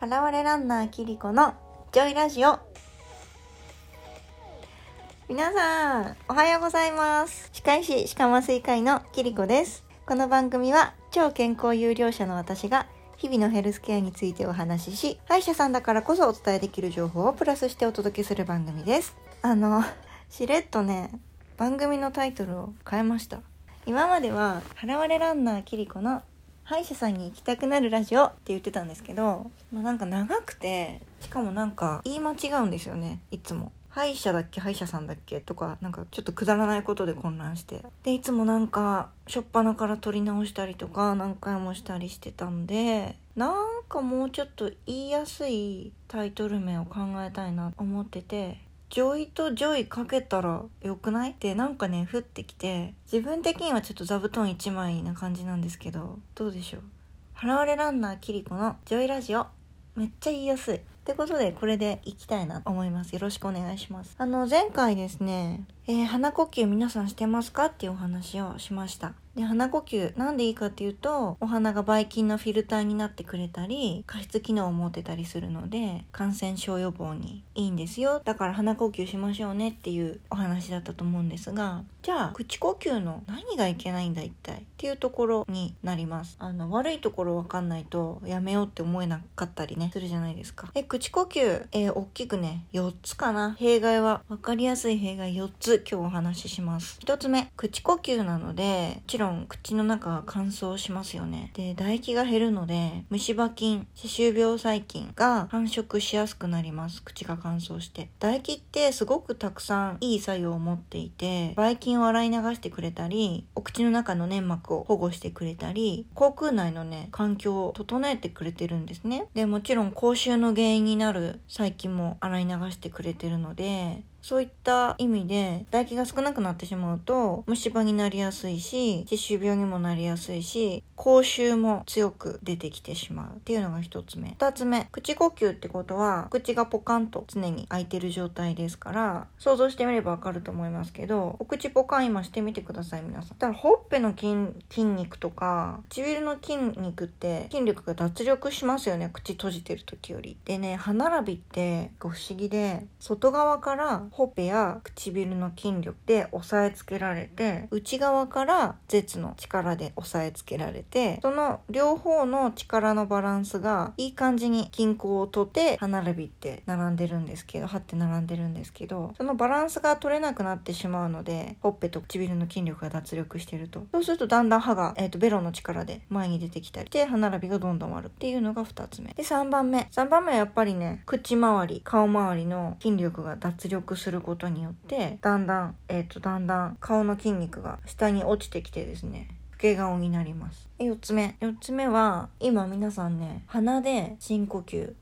払われランナーキリコのジョイラジオ。皆さんおはようございます。歯科医師歯科麻酔科医のキリコです。この番組は超健康有料者の私が日々のヘルスケアについてお話しし歯医者さんだからこそお伝えできる情報をプラスしてお届けする番組です。あのしれっとね番組のタイトルを変えました。今までは払われランナーキリコの歯医者さんに行きたくなるラジオって言ってたんですけど、まあ、なんか長くてしかもなんか言い間違うんですよねいつも。歯医者だっけ歯医者さんだっけとかなんかちょっとくだらないことで混乱して。でいつもなんか初っ端から撮り直したりとか何回もしたりしてたんでなんかもうちょっと言いやすいタイトル名を考えたいなと思ってて。女医と joy かけたらよくない？ってなんかね降ってきて自分的にはちょっと座布団1枚な感じなんですけどどうでしょう？払われランナーキリコのジョイラジオ。めっちゃ言いやすい。ってことでこれでいきたいなと思います。よろしくお願いします。あの前回ですね、えー、鼻呼吸皆さんしてますかっていうお話をしました。で鼻呼吸なんでいいかっていうとお鼻がばい菌のフィルターになってくれたり加湿機能を持ってたりするので感染症予防にいいんですよ。だから鼻呼吸しましょうねっていうお話だったと思うんですがじゃあ口呼吸の何がいけないんだ一体っていうところになります。あの悪いところわかんないとやめようって思えなかったりねするじゃないですか。え口呼吸、えー、大きくね4つかな。弊害は分かりやすい弊害4つ。今日お話しします1つ目口呼吸なのでもちろんん口の中が乾燥しますよね。で、唾液が減るので、虫歯菌、歯周病細菌が繁殖しやすくなります。口が乾燥して。唾液ってすごくたくさんいい作用を持っていて、ばい菌を洗い流してくれたり、お口の中の粘膜を保護してくれたり、口腔内のね、環境を整えてくれてるんですね。で、もちろん口臭の原因になる細菌も洗い流してくれてるので、そういった意味で唾液が少なくなってしまうと虫歯になりやすいし歯周病にもなりやすいし口臭も強く出てきてしまうっていうのが一つ目。二つ目。口呼吸ってことは口がポカンと常に開いてる状態ですから想像してみればわかると思いますけどお口ポカン今してみてください皆さん。だからほっぺの筋筋肉とか唇の筋肉って筋力が脱力しますよね。口閉じてる時より。でね歯並びって不思議で外側からほっぺや唇の筋力で押さえつけられて内側から舌の力で押さえつけられてその両方の力のバランスがいい感じに均衡をとって歯並びって並んでるんですけど歯って並んでるんですけどそのバランスが取れなくなってしまうのでほっぺと唇の筋力が脱力してると。そうするとだんだん歯が、えーと、ベロの力で前に出てきたりで歯並びがどんどん悪っていうのが2つ目。で3番目。3番目はやっぱりね口周り顔周りの筋力が脱力することによってだんだんえっ、ー、とだんだん顔の筋肉が下に落ちてきてですね老け顔になります。4つ目。4つ目は今皆さんね鼻で深呼吸。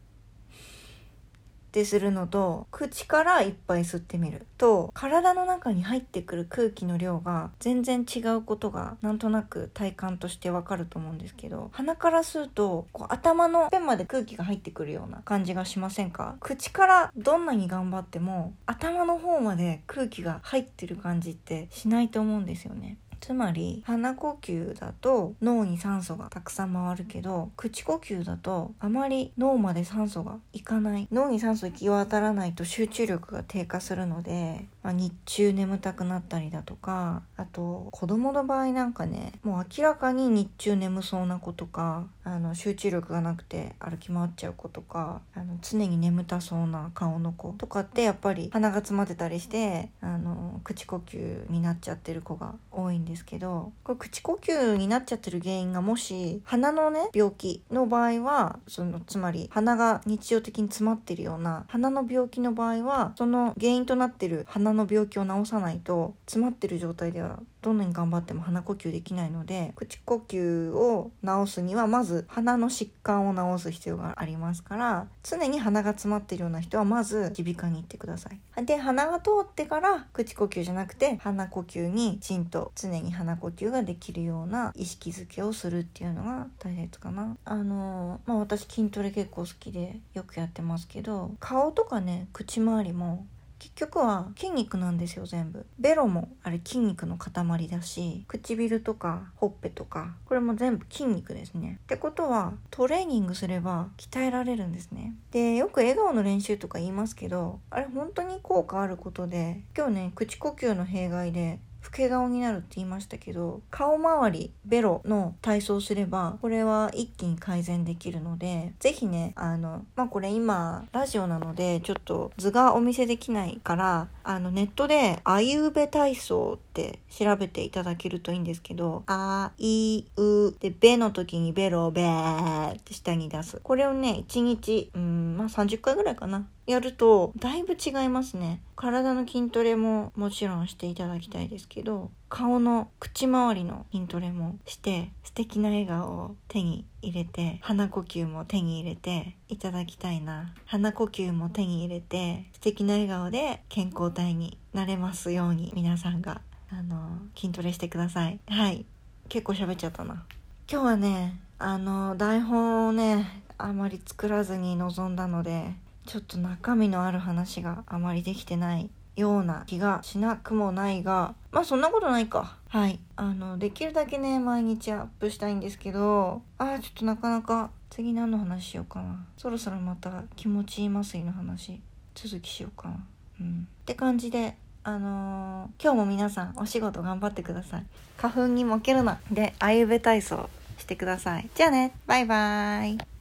ってするのと口からいっぱい吸ってみる。と体の中に入ってくる空気の量が全然違うことがなんとなく体感としてわかると思うんですけど鼻から吸うとこう頭のペンまで空気が入ってくるような感じがしませんか？口からどんなに頑張っても頭の方まで空気が入ってる感じってしないと思うんですよね。つまり鼻呼吸だと脳に酸素がたくさん回るけど口呼吸だとあまり脳まで酸素がいかない。脳に酸素行き渡らないと集中力が低下するので、まあ、日中眠たくなったりだとかあと子供の場合なんかねもう明らかに日中眠そうな子とかあの集中力がなくて歩き回っちゃう子とかあの常に眠たそうな顔の子とかってやっぱり鼻が詰まってたりしてあの口呼吸になっちゃってる子が多いんですけどこれ口呼吸になっちゃってる原因がもし鼻のね病気の場合はそのつまり鼻が日常的に詰まってるような鼻の病気の場合はその原因となってる鼻のの病気を治さないと詰まってる状態ではどんなに頑張っても鼻呼吸できないので口呼吸を治すにはまず鼻の疾患を治す必要がありますから常に鼻が詰まってるような人はまず耳鼻科に行ってください。で鼻が通ってから口呼吸じゃなくて鼻呼吸にきちんと常に鼻呼吸ができるような意識づけをするっていうのが大切かな。あのまあ私筋トレ結構好きでよくやってますけど顔とかね口周りも結局は筋肉なんですよ全部。ベロもあれ筋肉の塊だし唇とかほっぺとかこれも全部筋肉ですね。ってことはトレーニングすれば鍛えられるんですね。でよく笑顔の練習とか言いますけどあれ本当に効果あることで今日ね口呼吸の弊害で老け顔になるって言いましたけど顔周りベロの体操すればこれは一気に改善できるので是非ねあのまあこれ今ラジオなのでちょっと図がお見せできないからあのネットで「あいうべ体操」って調べていただけるといいんですけど「あいう」で「べ」の時にベロを「べー」って下に出す。これをね1日うんまあ30回ぐらいかな。やるとだいぶ違いますね。体の筋トレももちろんしていただきたいですけど。けど顔の口周りの筋トレもして素敵な笑顔を手に入れて鼻呼吸も手に入れていただきたいな。鼻呼吸も手に入れて素敵な笑顔で健康体になれますように皆さんがあの筋トレしてください。はい。結構喋っちゃったな。今日はねあの台本をねあまり作らずに臨んだのでちょっと中身のある話があまりできてないような気がしなくもないがまあそんなことないか。はい。あのできるだけね毎日アップしたいんですけどあーちょっとなかなか次何の話しようかな。そろそろまた気持ちいい麻酔の話続きしようかな。うん。って感じであのー今日も皆さんお仕事頑張ってください。花粉に負けるな。であゆべ体操してください。じゃあね。バイバーイ。